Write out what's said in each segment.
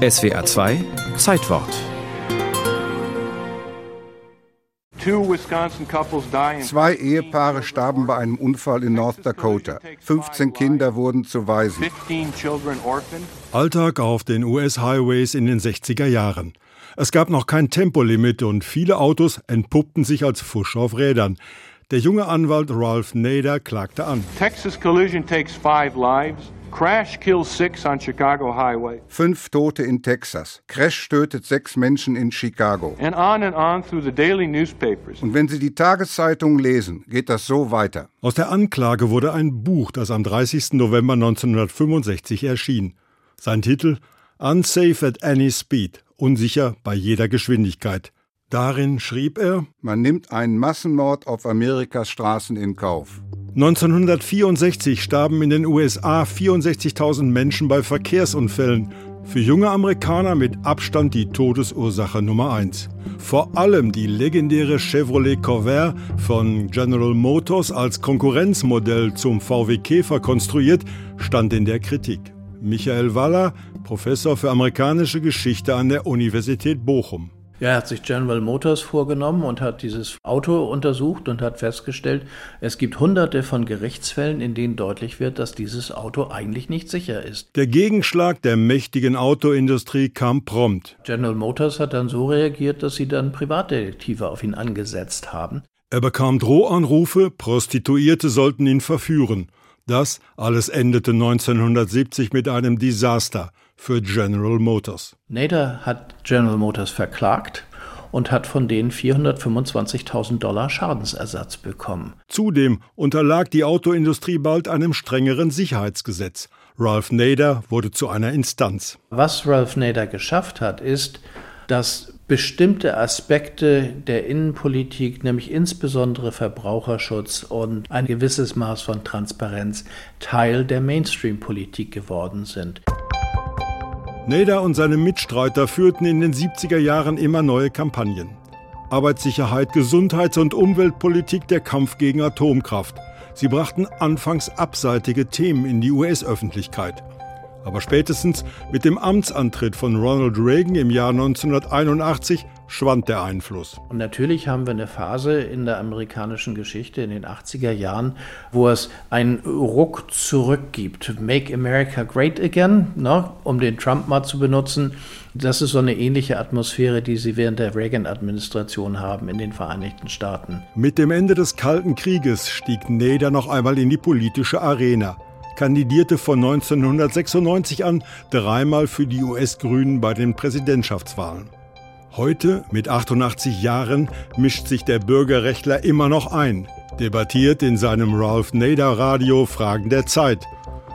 SWR 2 Zeitwort Zwei Ehepaare starben bei einem Unfall in North Dakota. 15 Kinder wurden zu Waisen. Alltag auf den US-Highways in den 60er Jahren. Es gab noch kein Tempolimit und viele Autos entpuppten sich als Fusch auf Rädern. Der junge Anwalt Ralph Nader klagte an. Texas collision takes five lives. Crash kills six on Chicago Highway. Fünf Tote in Texas. Crash tötet sechs Menschen in Chicago. And on and on through the daily newspapers. Und wenn Sie die Tageszeitungen lesen, geht das so weiter. Aus der Anklage wurde ein Buch, das am 30. November 1965 erschien. Sein Titel Unsafe at Any Speed, unsicher bei jeder Geschwindigkeit. Darin schrieb er, man nimmt einen Massenmord auf Amerikas Straßen in Kauf. 1964 starben in den USA 64.000 Menschen bei Verkehrsunfällen. Für junge Amerikaner mit Abstand die Todesursache Nummer 1. Vor allem die legendäre Chevrolet Corvair von General Motors als Konkurrenzmodell zum VW Käfer konstruiert, stand in der Kritik. Michael Waller, Professor für amerikanische Geschichte an der Universität Bochum. Er hat sich General Motors vorgenommen und hat dieses Auto untersucht und hat festgestellt, es gibt hunderte von Gerichtsfällen, in denen deutlich wird, dass dieses Auto eigentlich nicht sicher ist. Der Gegenschlag der mächtigen Autoindustrie kam prompt. General Motors hat dann so reagiert, dass sie dann Privatdetektive auf ihn angesetzt haben. Er bekam Drohanrufe, Prostituierte sollten ihn verführen. Das alles endete 1970 mit einem Desaster für General Motors. Nader hat General Motors verklagt und hat von denen 425.000 Dollar Schadensersatz bekommen. Zudem unterlag die Autoindustrie bald einem strengeren Sicherheitsgesetz. Ralph Nader wurde zu einer Instanz. Was Ralph Nader geschafft hat, ist, dass bestimmte Aspekte der Innenpolitik, nämlich insbesondere Verbraucherschutz und ein gewisses Maß von Transparenz, Teil der Mainstream-Politik geworden sind. Nader und seine Mitstreiter führten in den 70er Jahren immer neue Kampagnen. Arbeitssicherheit, Gesundheits- und Umweltpolitik, der Kampf gegen Atomkraft. Sie brachten anfangs abseitige Themen in die US-Öffentlichkeit. Aber spätestens mit dem Amtsantritt von Ronald Reagan im Jahr 1981 schwand der Einfluss. Und natürlich haben wir eine Phase in der amerikanischen Geschichte in den 80er Jahren, wo es einen Ruck zurück gibt. Make America Great Again, ne, um den Trump mal zu benutzen. Das ist so eine ähnliche Atmosphäre, die sie während der Reagan-Administration haben in den Vereinigten Staaten. Mit dem Ende des Kalten Krieges stieg Nader noch einmal in die politische Arena kandidierte von 1996 an dreimal für die US-Grünen bei den Präsidentschaftswahlen. Heute, mit 88 Jahren, mischt sich der Bürgerrechtler immer noch ein, debattiert in seinem Ralph Nader Radio Fragen der Zeit.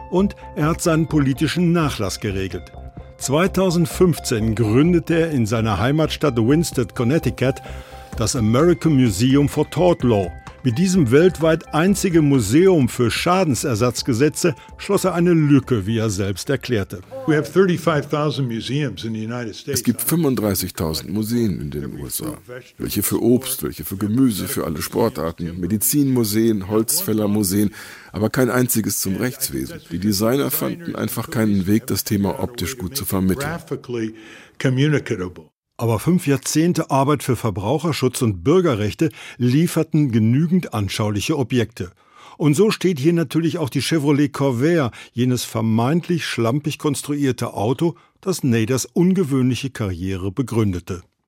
Und er hat seinen politischen Nachlass geregelt. 2015 gründete er in seiner Heimatstadt Winsted, Connecticut, das American Museum for Tort Law – mit diesem weltweit einzige Museum für Schadensersatzgesetze schloss er eine Lücke, wie er selbst erklärte. Es gibt 35.000 Museen in den USA. Welche für Obst, welche für Gemüse, für alle Sportarten, Medizinmuseen, Holzfällermuseen, aber kein einziges zum Rechtswesen. Die Designer fanden einfach keinen Weg, das Thema optisch gut zu vermitteln. Aber fünf Jahrzehnte Arbeit für Verbraucherschutz und Bürgerrechte lieferten genügend anschauliche Objekte. Und so steht hier natürlich auch die Chevrolet Corvair, jenes vermeintlich schlampig konstruierte Auto, das Naders ungewöhnliche Karriere begründete.